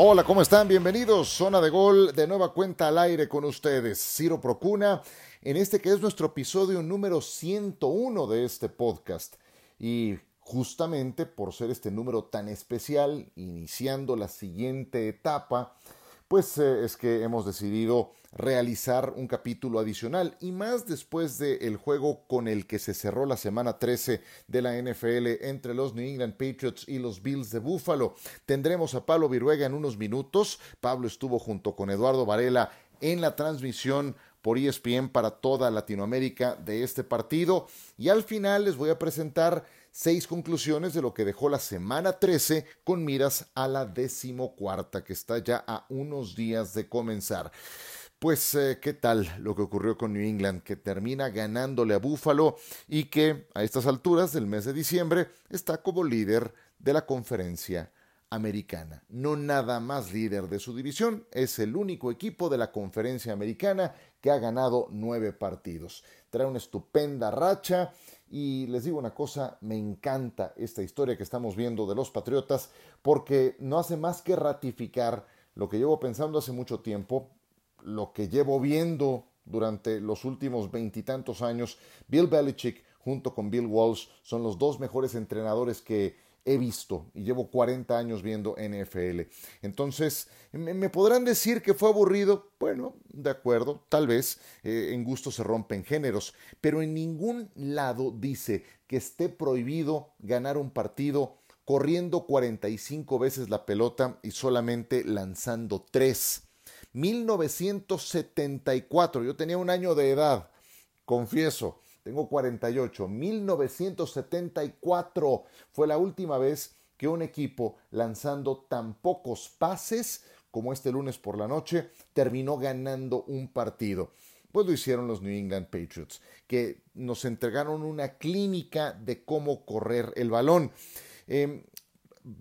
Hola, ¿cómo están? Bienvenidos. Zona de gol de nueva cuenta al aire con ustedes. Ciro Procuna, en este que es nuestro episodio número 101 de este podcast. Y justamente por ser este número tan especial, iniciando la siguiente etapa, pues eh, es que hemos decidido realizar un capítulo adicional y más después del juego con el que se cerró la semana 13 de la NFL entre los New England Patriots y los Bills de Buffalo. Tendremos a Pablo Viruega en unos minutos. Pablo estuvo junto con Eduardo Varela en la transmisión por ESPN para toda Latinoamérica de este partido y al final les voy a presentar seis conclusiones de lo que dejó la semana 13 con miras a la decimocuarta que está ya a unos días de comenzar. Pues, eh, ¿qué tal lo que ocurrió con New England, que termina ganándole a Buffalo y que a estas alturas del mes de diciembre está como líder de la conferencia americana. No nada más líder de su división, es el único equipo de la conferencia americana que ha ganado nueve partidos. Trae una estupenda racha y les digo una cosa, me encanta esta historia que estamos viendo de los Patriotas porque no hace más que ratificar lo que llevo pensando hace mucho tiempo, lo que llevo viendo durante los últimos veintitantos años. Bill Belichick junto con Bill Walsh son los dos mejores entrenadores que he visto y llevo 40 años viendo NFL. Entonces, ¿me, podrán decir que fue aburrido? Bueno, de acuerdo, tal vez eh, en gusto se rompen géneros, pero en ningún lado dice que esté prohibido ganar un partido corriendo 45 veces la pelota y solamente lanzando 3. 1974, yo tenía un año de edad, confieso, tengo 48. 1974 fue la última vez que un equipo lanzando tan pocos pases como este lunes por la noche terminó ganando un partido. Pues lo hicieron los New England Patriots, que nos entregaron una clínica de cómo correr el balón. Em,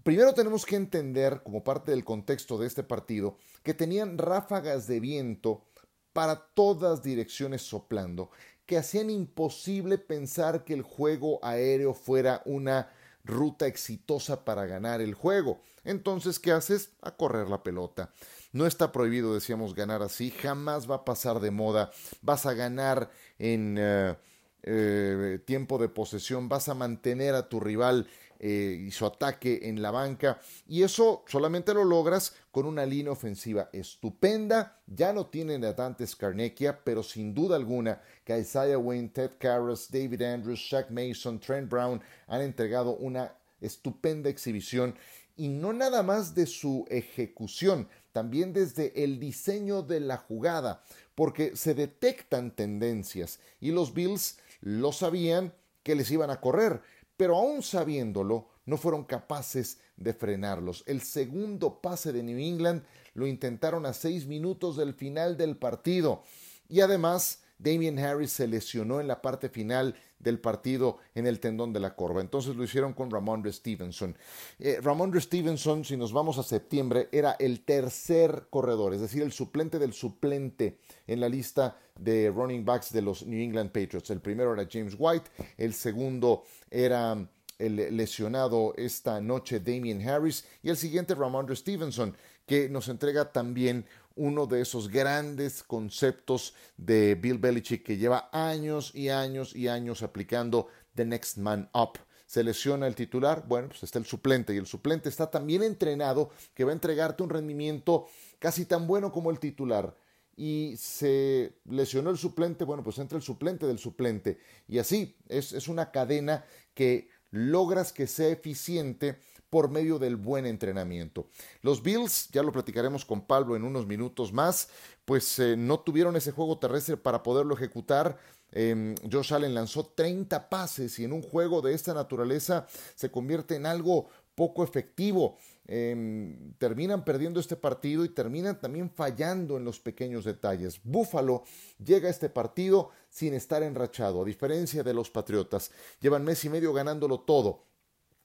primero tenemos que entender, como parte del contexto de este partido, que tenían ráfagas de viento para todas direcciones soplando que hacían imposible pensar que el juego aéreo fuera una ruta exitosa para ganar el juego. Entonces, ¿qué haces? A correr la pelota. No está prohibido, decíamos, ganar así, jamás va a pasar de moda. Vas a ganar en eh, eh, tiempo de posesión, vas a mantener a tu rival eh, y su ataque en la banca. Y eso solamente lo logras con una línea ofensiva estupenda. Ya no tienen a Dante Scarnecchia, pero sin duda alguna que Isaiah Wayne, Ted Karras, David Andrews, Shaq Mason, Trent Brown han entregado una estupenda exhibición y no nada más de su ejecución, también desde el diseño de la jugada, porque se detectan tendencias y los Bills lo sabían que les iban a correr pero aún sabiéndolo, no fueron capaces de frenarlos. El segundo pase de New England lo intentaron a seis minutos del final del partido. Y además, Damien Harris se lesionó en la parte final del partido en el tendón de la corva. Entonces lo hicieron con Ramondre Stevenson. Eh, Ramondre Stevenson, si nos vamos a septiembre, era el tercer corredor, es decir, el suplente del suplente en la lista de running backs de los New England Patriots. El primero era James White, el segundo era el lesionado esta noche Damien Harris y el siguiente Ramondre Stevenson, que nos entrega también uno de esos grandes conceptos de Bill Belichick que lleva años y años y años aplicando The Next Man Up. Se lesiona el titular, bueno, pues está el suplente y el suplente está tan bien entrenado que va a entregarte un rendimiento casi tan bueno como el titular. Y se lesionó el suplente, bueno, pues entra el suplente del suplente. Y así es, es una cadena que logras que sea eficiente por medio del buen entrenamiento. Los Bills, ya lo platicaremos con Pablo en unos minutos más, pues eh, no tuvieron ese juego terrestre para poderlo ejecutar. Eh, Josh Allen lanzó 30 pases y en un juego de esta naturaleza se convierte en algo poco efectivo. Em, terminan perdiendo este partido y terminan también fallando en los pequeños detalles. Buffalo llega a este partido sin estar enrachado, a diferencia de los Patriotas. Llevan mes y medio ganándolo todo.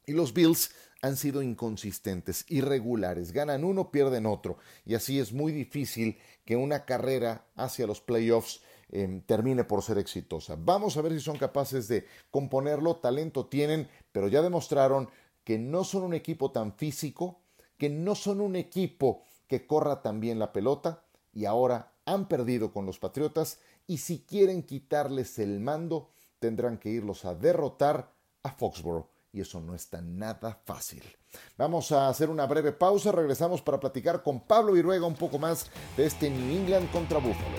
Y los Bills han sido inconsistentes, irregulares, ganan uno, pierden otro, y así es muy difícil que una carrera hacia los playoffs em, termine por ser exitosa. Vamos a ver si son capaces de componerlo, talento tienen, pero ya demostraron que no son un equipo tan físico, que no son un equipo que corra también la pelota y ahora han perdido con los Patriotas y si quieren quitarles el mando tendrán que irlos a derrotar a Foxborough y eso no está nada fácil. Vamos a hacer una breve pausa, regresamos para platicar con Pablo Viruega un poco más de este New England contra Buffalo.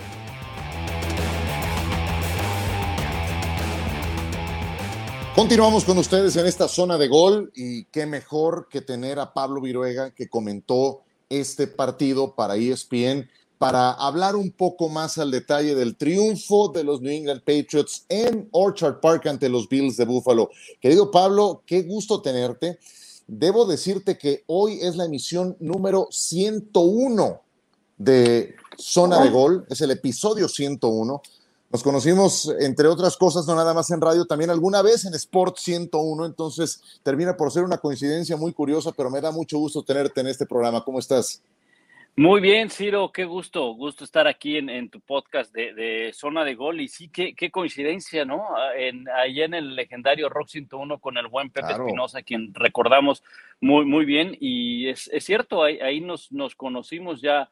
Continuamos con ustedes en esta zona de gol y qué mejor que tener a Pablo Viruega que comentó este partido para ESPN para hablar un poco más al detalle del triunfo de los New England Patriots en Orchard Park ante los Bills de Buffalo. Querido Pablo, qué gusto tenerte. Debo decirte que hoy es la emisión número 101 de Zona de Gol, es el episodio 101. Nos conocimos, entre otras cosas, no nada más en radio, también alguna vez en Sport 101, entonces termina por ser una coincidencia muy curiosa, pero me da mucho gusto tenerte en este programa. ¿Cómo estás? Muy bien, Ciro, qué gusto, gusto estar aquí en, tu podcast de, Zona de Gol. Y sí, qué, qué coincidencia, ¿no? Ah, en, allá en el legendario Rock 101 con el buen Pepe Espinosa, quien recordamos muy, muy bien. Y es, es cierto, ahí, ahí nos, nos conocimos ya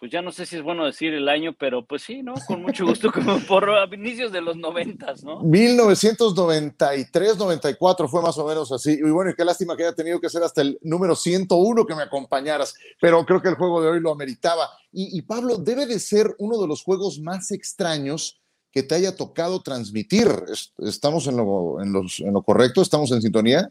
pues ya no sé si es bueno decir el año, pero pues sí, ¿no? Con mucho gusto, como por inicios de los noventas, ¿no? 1993, 94 fue más o menos así. Y bueno, y qué lástima que haya tenido que ser hasta el número 101 que me acompañaras, pero creo que el juego de hoy lo ameritaba. Y, Pablo, debe de ser uno de los juegos más extraños que te haya tocado transmitir. ¿Estamos en lo, en en lo correcto? ¿Estamos en sintonía?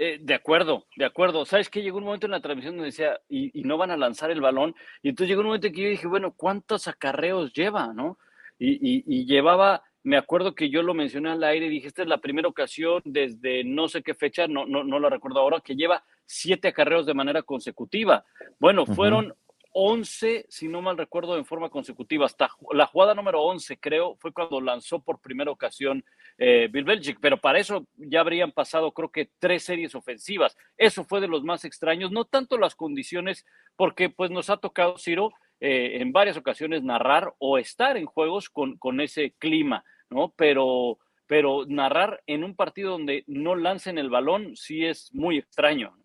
Eh, de acuerdo, de acuerdo. ¿Sabes que Llegó un momento en la transmisión donde decía, y, no van a lanzar el balón. Y entonces llegó un momento en que yo dije, bueno, ¿cuántos acarreos lleva, no? Y, llevaba, me acuerdo que yo lo mencioné al aire y dije, esta es la primera ocasión desde no sé qué fecha, no, no, no la recuerdo ahora, que lleva siete acarreos de manera consecutiva. Bueno, fueron 11, si no mal recuerdo, en forma consecutiva. Hasta la jugada número 11, creo, fue cuando lanzó por primera ocasión eh, Bill Belichick, pero para eso ya habrían pasado, creo que, tres series ofensivas. Eso fue de los más extraños, no tanto las condiciones, porque pues nos ha tocado, Ciro, eh, en varias ocasiones narrar o estar en juegos con, con ese clima, ¿no? Pero, pero narrar en un partido donde no lancen el balón sí es muy extraño.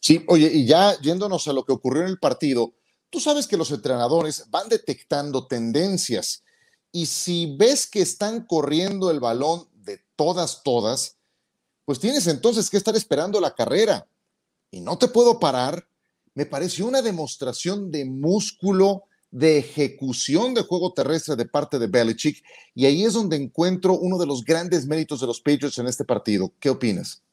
Sí, oye, y ya yéndonos a lo que ocurrió en el partido, Tú sabes que los entrenadores van detectando tendencias y si ves que están corriendo el balón de todas, todas, pues tienes entonces que estar esperando la carrera. Y no te puedo parar. Me pareció una demostración de músculo, de ejecución de juego terrestre de parte de Belichick. Y ahí es donde encuentro uno de los grandes méritos de los Patriots en este partido. ¿Qué opinas?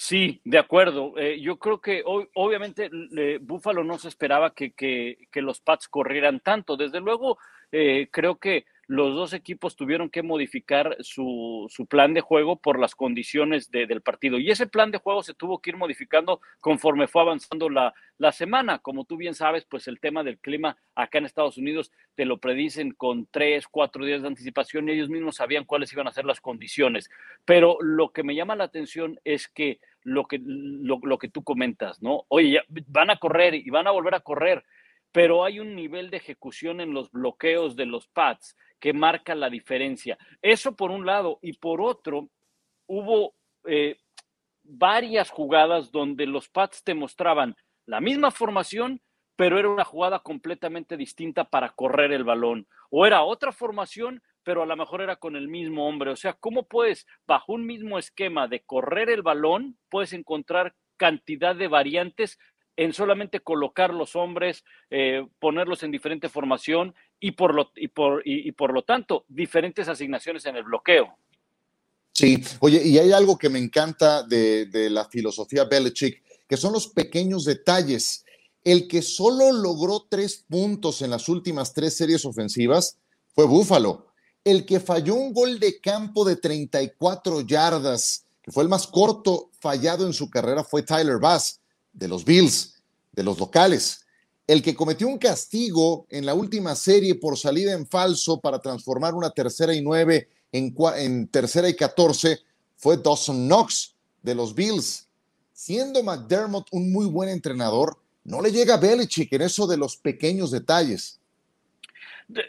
Sí, de acuerdo. Eh, yo creo que obviamente Búfalo no se esperaba que, que, los Pats corrieran tanto. Desde luego, eh, creo que los dos equipos tuvieron que modificar su, su plan de juego por las condiciones del partido. Y ese plan de juego se tuvo que ir modificando conforme fue avanzando la, la semana. Como tú bien sabes, pues el tema del clima acá en Estados Unidos te lo predicen con tres, cuatro días de anticipación y ellos mismos sabían cuáles iban a ser las condiciones. Pero lo que me llama la atención es que lo que, lo, lo que tú comentas, ¿no? Oye, ya van a correr y van a volver a correr pero hay un nivel de ejecución en los bloqueos de los pads que marca la diferencia. Eso por un lado, y por otro, hubo eh, varias jugadas donde los pads te mostraban la misma formación, pero era una jugada completamente distinta para correr el balón. O era otra formación, pero a lo mejor era con el mismo hombre. O sea, ¿cómo puedes, bajo un mismo esquema de correr el balón, puedes encontrar cantidad de variantes en solamente colocar los hombres, eh, ponerlos en diferente formación y por, lo, y, por, y, por lo tanto diferentes asignaciones en el bloqueo. Sí, oye, y hay algo que me encanta de, de la filosofía Belichick, que son los pequeños detalles. El que solo logró tres puntos en las últimas tres series ofensivas fue Búfalo. El que falló un gol de campo de 34 yardas, que fue el más corto fallado en su carrera, fue Tyler Bass de los Bills, de los locales. El que cometió un castigo en la última serie por salida en falso para transformar una tercera y nueve en, en tercera y catorce fue Dawson Knox de los Bills. Siendo McDermott un muy buen entrenador, no le llega a Belichick en eso de los pequeños detalles.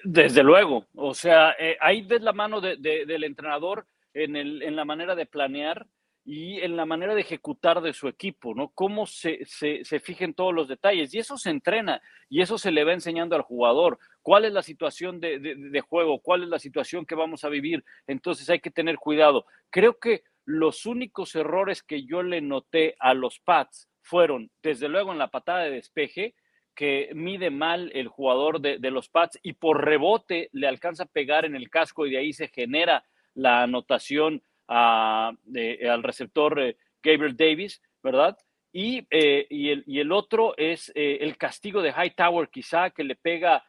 Desde luego, o sea, eh, ahí ves la mano del entrenador en, la manera de planear y en la manera de ejecutar de su equipo, ¿no? Cómo se, se, fijen todos los detalles. Y eso se entrena y eso se le va enseñando al jugador. ¿Cuál es la situación de, de, juego? ¿Cuál es la situación que vamos a vivir? Entonces hay que tener cuidado. Creo que los únicos errores que yo le noté a los Pats fueron, desde luego, en la patada de despeje, que mide mal el jugador de, de los Pats y por rebote le alcanza a pegar en el casco y de ahí se genera la anotación al receptor eh, Gabriel Davis, ¿verdad? Y, eh, y, el, y, el, otro es eh, el castigo de Hightower, quizá que le pega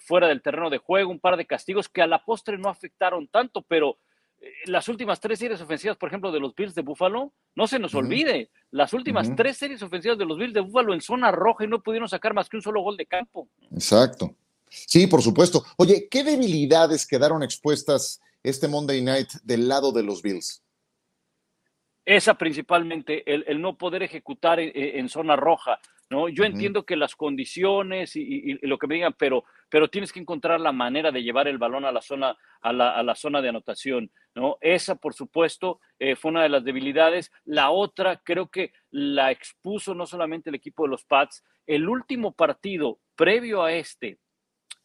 fuera del terreno de juego, un par de castigos que a la postre no afectaron tanto, pero las últimas tres series ofensivas, por ejemplo, de los Bills de Buffalo, no se nos olvide, las últimas tres series ofensivas de los Bills de Buffalo en zona roja y no pudieron sacar más que un solo gol de campo. Exacto. Sí, por supuesto. Oye, ¿qué debilidades quedaron expuestas este Monday Night del lado de los Bills? Esa principalmente, el, no poder ejecutar en, zona roja. ¿no? Yo entiendo que las condiciones y, lo que me digan, pero, pero tienes que encontrar la manera de llevar el balón a la zona, a la, zona de anotación. ¿no? Esa, por supuesto, eh, fue una de las debilidades. La otra, creo que la expuso no solamente el equipo de los Pats, el último partido previo a este,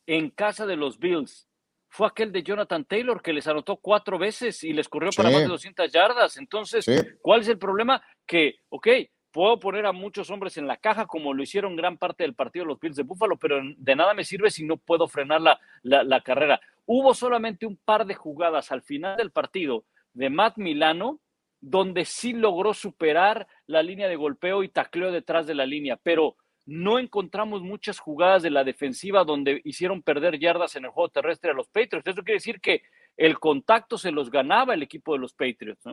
en casa de los Bills, fue aquel de Jonathan Taylor que les anotó cuatro veces y les corrió para más de 200 yardas. Entonces, ¿cuál es el problema? Que, ok, puedo poner a muchos hombres en la caja como lo hicieron gran parte del partido de los Bills de Buffalo, pero de nada me sirve si no puedo frenar la, la, carrera. Hubo solamente un par de jugadas al final del partido de Matt Milano donde sí logró superar la línea de golpeo y tacleó detrás de la línea, pero no encontramos muchas jugadas de la defensiva donde hicieron perder yardas en el juego terrestre a los Patriots. Eso quiere decir que el contacto se los ganaba el equipo de los Patriots.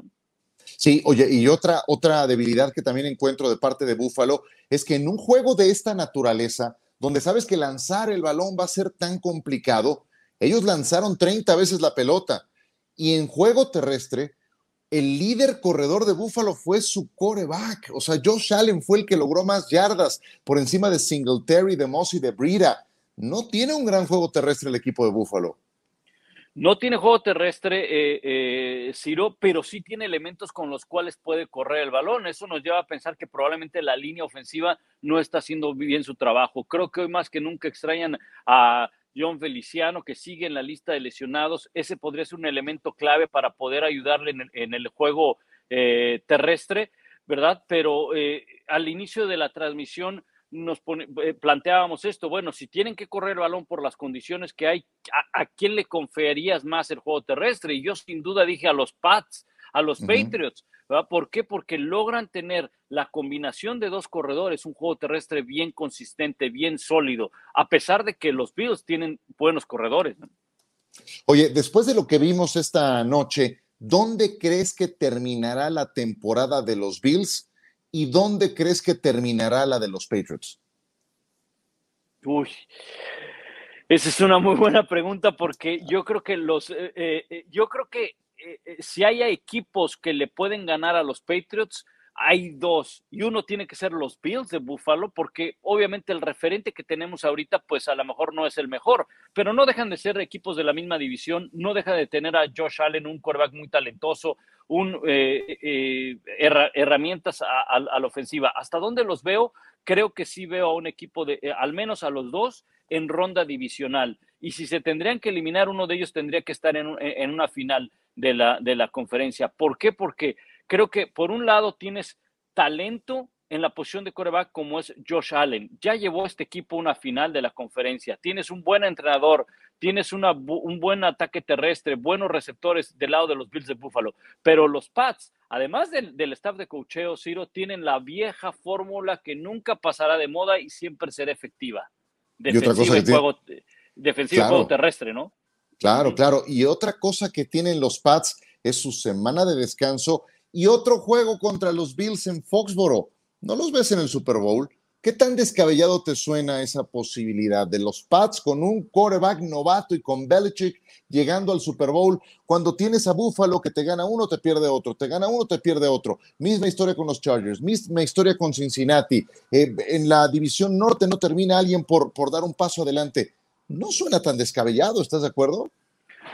Sí, oye, y otra, otra debilidad que también encuentro de parte de Buffalo es que en un juego de esta naturaleza, donde sabes que lanzar el balón va a ser tan complicado, ellos lanzaron 30 veces la pelota y en juego terrestre el líder corredor de Buffalo fue su coreback. O sea, Josh Allen fue el que logró más yardas por encima de Singletary, de Moss y de Brida. No tiene un gran juego terrestre el equipo de Buffalo. No tiene juego terrestre, eh, eh, Ciro, pero sí tiene elementos con los cuales puede correr el balón. Eso nos lleva a pensar que probablemente la línea ofensiva no está haciendo bien su trabajo. Creo que hoy más que nunca extrañan a John Feliciano, que sigue en la lista de lesionados. Ese podría ser un elemento clave para poder ayudarle en el, juego eh, terrestre, ¿verdad? Pero eh, al inicio de la transmisión nos eh, planteábamos esto, bueno, si tienen que correr el balón por las condiciones que hay, ¿a, quién le confiarías más el juego terrestre? Y yo sin duda dije a los Pats, a los Patriots, ¿Por qué? Porque logran tener la combinación de dos corredores, un juego terrestre bien consistente, bien sólido, a pesar de que los Bills tienen buenos corredores. Oye, después de lo que vimos esta noche, ¿dónde crees que terminará la temporada de los Bills y dónde crees que terminará la de los Patriots? Uy, esa es una muy buena pregunta porque yo creo que los, eh, eh, yo creo que si hay equipos que le pueden ganar a los Patriots, hay dos, y uno tiene que ser los Bills de Buffalo, porque obviamente el referente que tenemos ahorita, pues a lo mejor no es el mejor, pero no dejan de ser equipos de la misma división, no deja de tener a Josh Allen, un quarterback muy talentoso, un, eh, herramientas a, la ofensiva. ¿Hasta dónde los veo? Creo que sí veo a un equipo de, al menos a los dos, en ronda divisional. Y si se tendrían que eliminar, uno de ellos tendría que estar en, en una final de la, de la conferencia. ¿Por qué? Porque creo que por un lado tienes talento en la posición de coreback como es Josh Allen. Ya llevó este equipo a una final de la conferencia. Tienes un buen entrenador, tienes una, un buen ataque terrestre, buenos receptores del lado de los Bills de Buffalo. Pero los Pats, además del, staff de cocheo, Ciro, tienen la vieja fórmula que nunca pasará de moda y siempre será efectiva. Defensiva y, juego, juego terrestre, ¿no? Claro, claro. Y otra cosa que tienen los Pats es su semana de descanso y otro juego contra los Bills en Foxboro. ¿No los ves en el Super Bowl? ¿Qué tan descabellado te suena esa posibilidad de los Pats con un quarterback novato y con Belichick llegando al Super Bowl cuando tienes a Buffalo que te gana uno, te pierde otro, te gana uno, te pierde otro? Misma historia con los Chargers, misma historia con Cincinnati. Eh, en la división norte no termina alguien por, por dar un paso adelante no suena tan descabellado, ¿estás de acuerdo?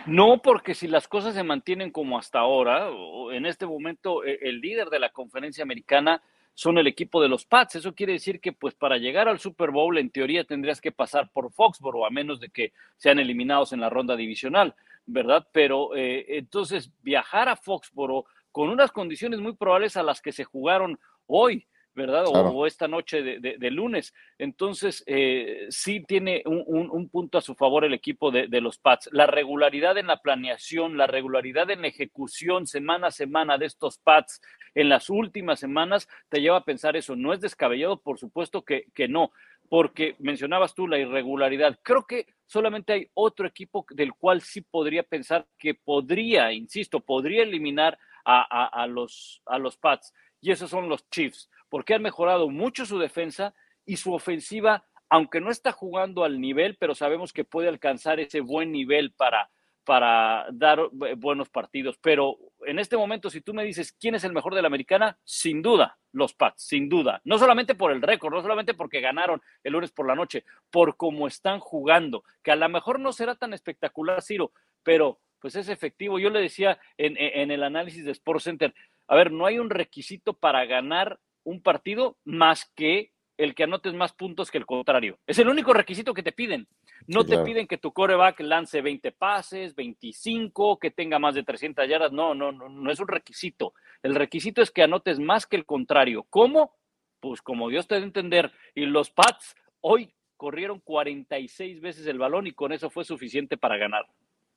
No, porque si las cosas se mantienen como hasta ahora, en este momento e, el líder de la conferencia americana son el equipo de los Pats. Eso quiere decir que pues para llegar al Super Bowl en teoría tendrías que pasar por Foxboro, a menos de que sean eliminados en la ronda divisional, ¿verdad? Pero eh, entonces viajar a Foxboro con unas condiciones muy probables a las que se jugaron hoy, ¿verdad? O, esta noche de, lunes. Entonces, eh, sí tiene un, punto a su favor el equipo de, los Pats. La regularidad en la planeación, la regularidad en la ejecución semana a semana de estos Pats en las últimas semanas te lleva a pensar eso. No es descabellado, por supuesto que, que no, porque mencionabas tú la irregularidad. Creo que solamente hay otro equipo del cual sí podría pensar que podría, insisto, podría eliminar a, a los, a los Pats, y esos son los Chiefs porque han mejorado mucho su defensa y su ofensiva, aunque no está jugando al nivel, pero sabemos que puede alcanzar ese buen nivel para, para dar eh, buenos partidos. Pero en este momento, si tú me dices quién es el mejor de la americana, sin duda, los Pats, sin duda. No solamente por el récord, no solamente porque ganaron el lunes por la noche, por cómo están jugando, que a lo mejor no será tan espectacular, Ciro, pero pues es efectivo. Yo le decía en, en el análisis de Sports Center, a ver, no hay un requisito para ganar un partido más que el que anotes más puntos que el contrario. Es el único requisito que te piden. No te piden que tu coreback lance 20 pases, 25, que tenga más de 300 yardas. No, no, no, no es un requisito. El requisito es que anotes más que el contrario. ¿Cómo? Pues como Dios te debe entender. Y los Pats hoy corrieron 46 veces el balón y con eso fue suficiente para ganar.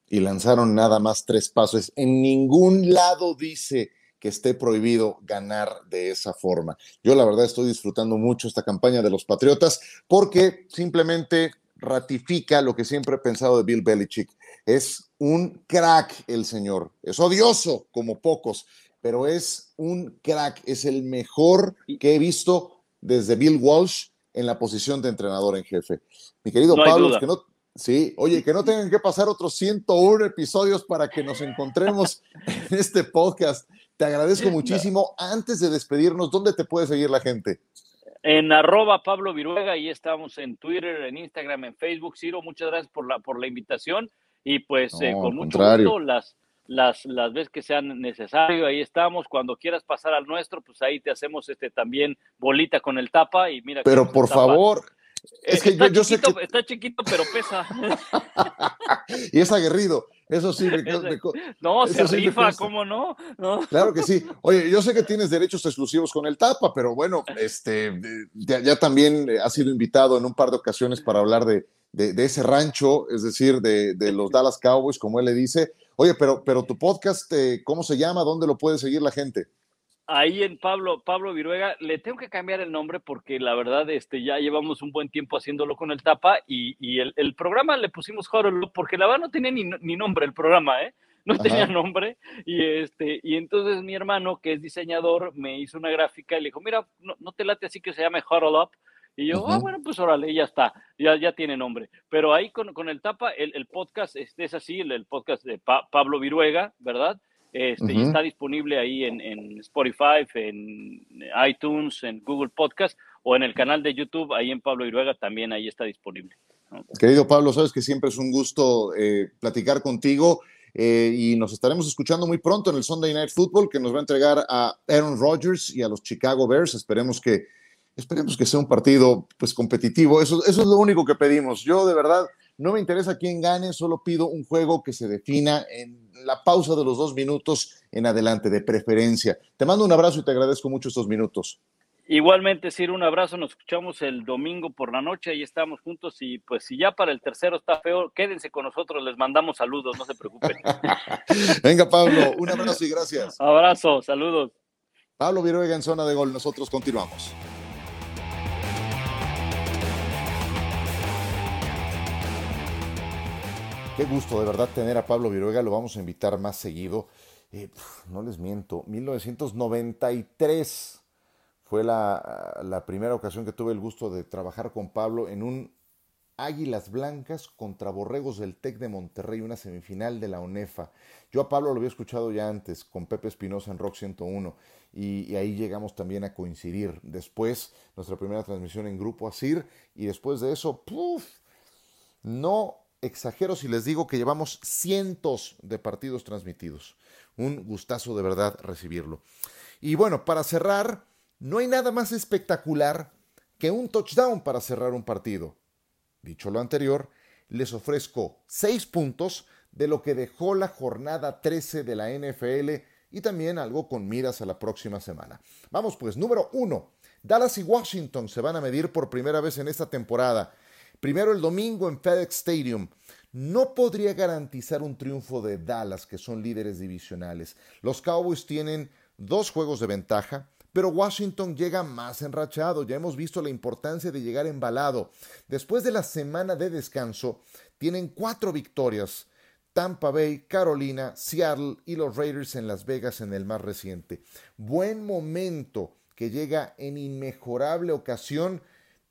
Y lanzaron nada más tres pases. En ningún lado dice que esté prohibido ganar de esa forma. Yo la verdad estoy disfrutando mucho esta campaña de los Patriotas porque simplemente ratifica lo que siempre he pensado de Bill Belichick. Es un crack el señor. Es odioso como pocos, pero es un crack. Es el mejor que he visto desde Bill Walsh en la posición de entrenador en jefe. Mi querido Pablo, que no, Sí, oye, que no tengan que pasar otros 101 episodios para que nos encontremos en este podcast. Te agradezco muchísimo. Antes de despedirnos, ¿dónde te puede seguir la gente? En arroba Pablo Viruega, ahí estamos en Twitter, en Instagram, en Facebook. Ciro, muchas gracias por la, por la invitación y pues eh, con mucho gusto las, las, las veces que sean necesario, ahí estamos. Cuando quieras pasar al nuestro, pues ahí te hacemos este también bolita con el tapa y mira. Pero por favor, es que está yo, chiquito, sé que... Está chiquito, pero pesa. y es aguerrido. Eso sí, me, no, se rifa, ¿cómo no? Claro que sí. Oye, yo sé que tienes derechos exclusivos con el Tapa, pero bueno, este, ya, también has sido invitado en un par de ocasiones para hablar de, de, ese rancho, es decir, de, de, los Dallas Cowboys, como él le dice. Oye, pero, pero tu podcast, eh, ¿cómo se llama? ¿Dónde lo puede seguir la gente? Ahí en Pablo, Pablo Viruega, le tengo que cambiar el nombre porque la verdad este, ya llevamos un buen tiempo haciéndolo con el tapa y, y el, el, programa le pusimos Huddle porque la verdad no tenía ni, ni nombre el programa, ¿eh? No tenía nombre y este y entonces mi hermano que es diseñador me hizo una gráfica y le dijo, mira, no, no te late así que se llame Huddle Up. Y yo, ah, bueno, pues órale, ya está, ya, ya tiene nombre. Pero ahí con, con el tapa, el, el podcast este es así, el, el podcast de Pablo Viruega, ¿verdad? Este, y está disponible ahí en, Spotify, en iTunes, en Google Podcast o en el canal de YouTube, ahí en Pablo Iruega también ahí está disponible. Querido Pablo, sabes que siempre es un gusto eh, platicar contigo eh, y nos estaremos escuchando muy pronto en el Sunday Night Football que nos va a entregar a Aaron Rodgers y a los Chicago Bears. Esperemos que, esperemos que sea un partido pues competitivo. Eso, eso es lo único que pedimos. Yo de verdad no me interesa quién gane, solo pido un juego que se defina en la pausa de los dos minutos en adelante, de preferencia. Te mando un abrazo y te agradezco mucho estos minutos. Igualmente, Sir, un abrazo. Nos escuchamos el domingo por la noche. Ahí estamos juntos. Y pues, si ya para el tercero está feo, quédense con nosotros. Les mandamos saludos, no se preocupen. Venga, Pablo, un abrazo y gracias. Abrazo, saludos. Pablo Viruega en zona de gol. Nosotros continuamos. Qué gusto de verdad tener a Pablo Viruega, lo vamos a invitar más seguido. Eh, no les miento, 1993 fue la, primera ocasión que tuve el gusto de trabajar con Pablo en un Águilas Blancas contra Borregos del TEC de Monterrey, una semifinal de la ONEFA. Yo a Pablo lo había escuchado ya antes con Pepe Espinosa en Rock 101 y, y, ahí llegamos también a coincidir. Después, nuestra primera transmisión en Grupo Asir y después de eso, ¡puf! no exagero si les digo que llevamos cientos de partidos transmitidos. Un gustazo de verdad recibirlo. Y bueno, para cerrar, no hay nada más espectacular que un touchdown para cerrar un partido. Dicho lo anterior, les ofrezco seis puntos de lo que dejó la jornada 13 de la NFL y también algo con miras a la próxima semana. Vamos pues, número uno. Dallas y Washington se van a medir por primera vez en esta temporada. Primero el domingo en FedEx Stadium. No podría garantizar un triunfo de Dallas, que son líderes divisionales. Los Cowboys tienen dos juegos de ventaja, pero Washington llega más enrachado. Ya hemos visto la importancia de llegar embalado. Después de la semana de descanso, tienen cuatro victorias Tampa Bay, Carolina, Seattle y los Raiders en Las Vegas en el más reciente. Buen momento que llega en inmejorable ocasión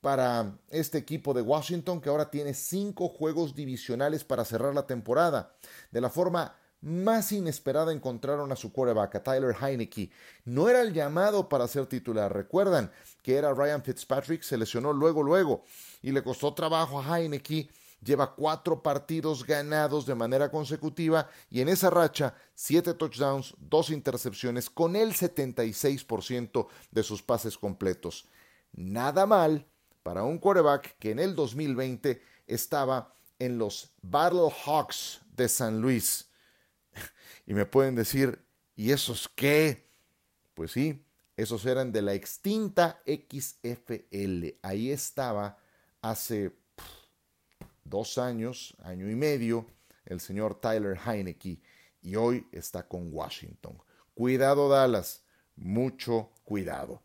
para este equipo de Washington que ahora tiene cinco juegos divisionales para cerrar la temporada. De la forma más inesperada encontraron a su quarterback, a Tyler Heineke. No era el llamado para ser titular. Recuerdan que era Ryan Fitzpatrick, se lesionó luego, luego, y le costó trabajo a Heineke lleva cuatro partidos ganados de manera consecutiva y en esa racha siete touchdowns, dos intercepciones con el 76% de sus pases completos. Nada mal para un quarterback que en el 2020 estaba en los Battle Hawks de San Luis. Y me pueden decir, ¿y esos qué? Pues sí, esos eran de la extinta XFL. Ahí estaba hace dos años, año y medio, el señor Tyler Heineke y hoy está con Washington. Cuidado Dallas, mucho cuidado.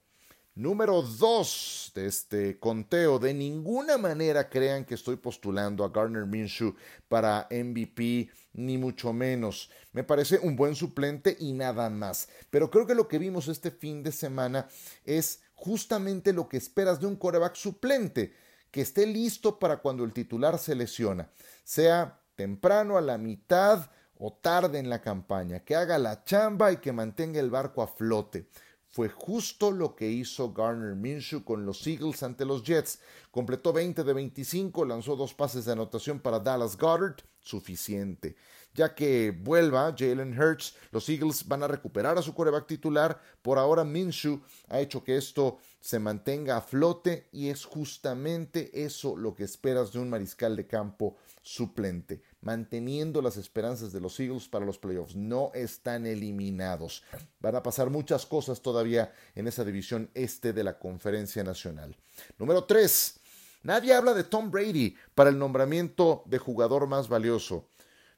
Número dos de este conteo. De ninguna manera crean que estoy postulando a Garner Minshew para MVP, ni mucho menos. Me parece un buen suplente y nada más. Pero creo que lo que vimos este fin de semana es justamente lo que esperas de un coreback suplente que esté listo para cuando el titular se lesiona, sea temprano, a la mitad o tarde en la campaña, que haga la chamba y que mantenga el barco a flote. Fue justo lo que hizo Garner Minshew con los Eagles ante los Jets. Completó 20 de 25, lanzó dos pases de anotación para Dallas Goddard, suficiente. Ya que vuelva Jalen Hurts, los Eagles van a recuperar a su coreback titular. Por ahora Minshew ha hecho que esto se mantenga a flote y es justamente eso lo que esperas de un mariscal de campo suplente, manteniendo las esperanzas de los Eagles para los playoffs. No están eliminados. Van a pasar muchas cosas todavía en esa división este de la Conferencia Nacional. Número 3. Nadie habla de Tom Brady para el nombramiento de jugador más valioso.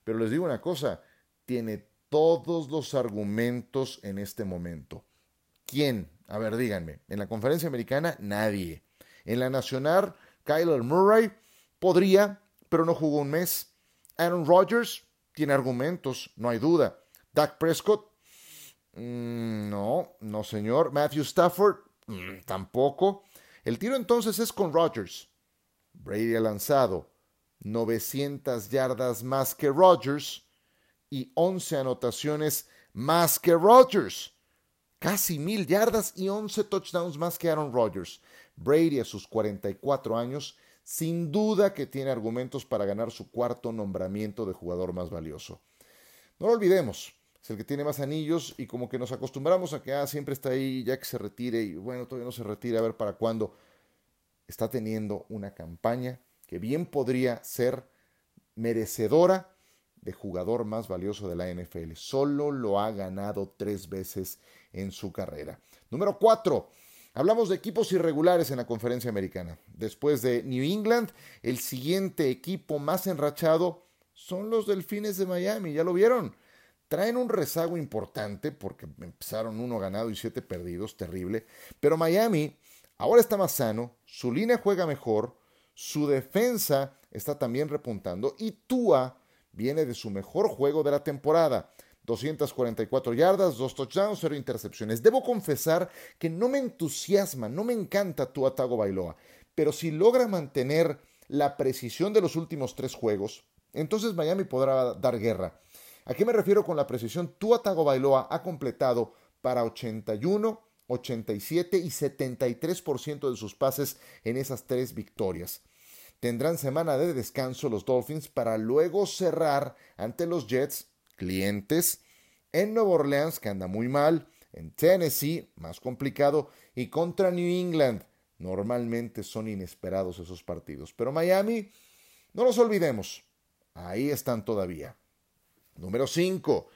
Pero les digo una cosa, tiene todos los argumentos en este momento. ¿Quién a ver, díganme, en la conferencia americana nadie. En la nacional, Kyler Murray podría, pero no jugó un mes. Aaron Rodgers tiene argumentos, no hay duda. Dak Prescott, mm, no, no señor. Matthew Stafford, mm, tampoco. El tiro entonces es con Rodgers. Brady ha lanzado 900 yardas más que Rodgers y 11 anotaciones más que Rodgers casi mil yardas y 11 touchdowns más que Aaron Rodgers. Brady a sus 44 años, sin duda que tiene argumentos para ganar su cuarto nombramiento de jugador más valioso. No lo olvidemos, es el que tiene más anillos y como que nos acostumbramos a que ah, siempre está ahí ya que se retire y bueno, todavía no se retire, a ver para cuándo. Está teniendo una campaña que bien podría ser merecedora de jugador más valioso de la NFL. Solo lo ha ganado tres veces en su carrera. Número cuatro. Hablamos de equipos irregulares en la conferencia americana. Después de New England, el siguiente equipo más enrachado son los Delfines de Miami. ¿Ya lo vieron? Traen un rezago importante porque empezaron uno ganado y siete perdidos, terrible. Pero Miami ahora está más sano, su línea juega mejor, su defensa está también repuntando y Tua viene de su mejor juego de la temporada. 244 yardas, dos touchdowns, cero intercepciones. Debo confesar que no me entusiasma, no me encanta tu Atago Bailoa, pero si logra mantener la precisión de los últimos tres juegos, entonces Miami podrá dar guerra. ¿A qué me refiero con la precisión? Tu Atago Bailoa ha completado para 81, 87 y 73% de sus pases en esas tres victorias. Tendrán semana de descanso los Dolphins para luego cerrar ante los Jets, clientes, en Nueva Orleans, que anda muy mal, en Tennessee, más complicado, y contra New England. Normalmente son inesperados esos partidos. Pero Miami, no los olvidemos, ahí están todavía. Número 5.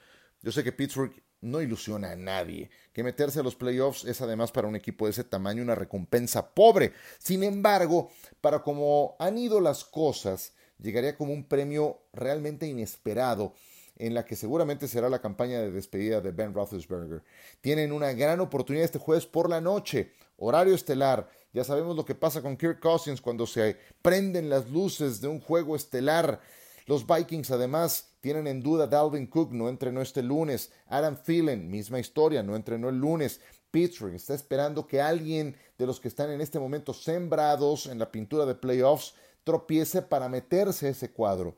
Yo sé que Pittsburgh no ilusiona a nadie, que meterse a los playoffs es además para un equipo de ese tamaño una recompensa pobre. Sin embargo, para como han ido las cosas, llegaría como un premio realmente inesperado en la que seguramente será la campaña de despedida de Ben Roethlisberger. Tienen una gran oportunidad este jueves por la noche, horario estelar. Ya sabemos lo que pasa con Kirk Cousins cuando se prenden las luces de un juego estelar. Los Vikings además tienen en duda Dalvin Cook, no entrenó este lunes. Adam Thielen, misma historia, no entrenó el lunes. Pittsburgh está esperando que alguien de los que están en este momento sembrados en la pintura de playoffs tropiece para meterse ese cuadro.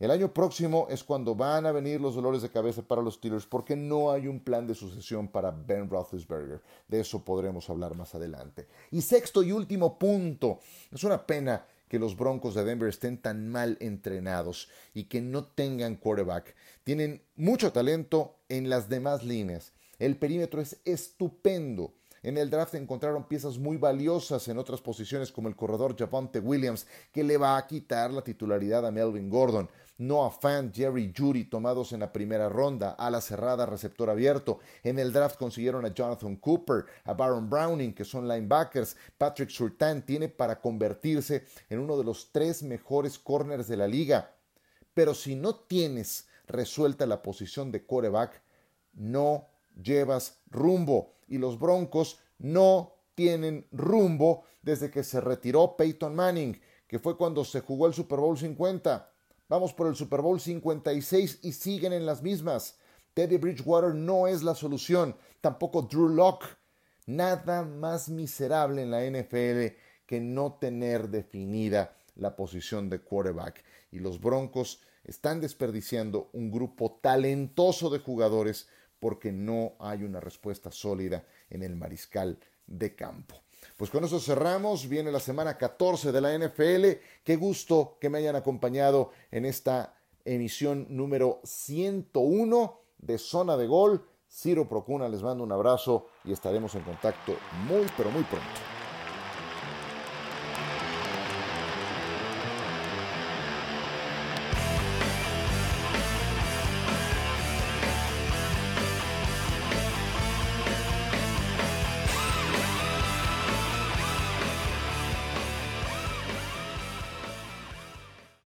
El año próximo es cuando van a venir los dolores de cabeza para los Steelers porque no hay un plan de sucesión para Ben Roethlisberger. De eso podremos hablar más adelante. Y sexto y último punto. Es una pena que los Broncos de Denver estén tan mal entrenados y que no tengan quarterback. Tienen mucho talento en las demás líneas. El perímetro es estupendo. En el draft encontraron piezas muy valiosas en otras posiciones como el corredor Javonte Williams, que le va a quitar la titularidad a Melvin Gordon. Noah Fan, Jerry Judy tomados en la primera ronda, a la cerrada, receptor abierto. En el draft consiguieron a Jonathan Cooper, a Baron Browning, que son linebackers. Patrick Surtain tiene para convertirse en uno de los tres mejores corners de la liga. Pero si no tienes resuelta la posición de quarterback, no llevas rumbo y los Broncos no tienen rumbo desde que se retiró Peyton Manning, que fue cuando se jugó el Super Bowl 50. Vamos por el Super Bowl 56 y siguen en las mismas. Teddy Bridgewater no es la solución, tampoco Drew Locke. Nada más miserable en la NFL que no tener definida la posición de quarterback. Y los Broncos están desperdiciando un grupo talentoso de jugadores porque no hay una respuesta sólida en el mariscal de campo. Pues con eso cerramos, viene la semana 14 de la NFL. Qué gusto que me hayan acompañado en esta emisión número 101 de Zona de Gol. Ciro Procuna les mando un abrazo y estaremos en contacto muy pero muy pronto.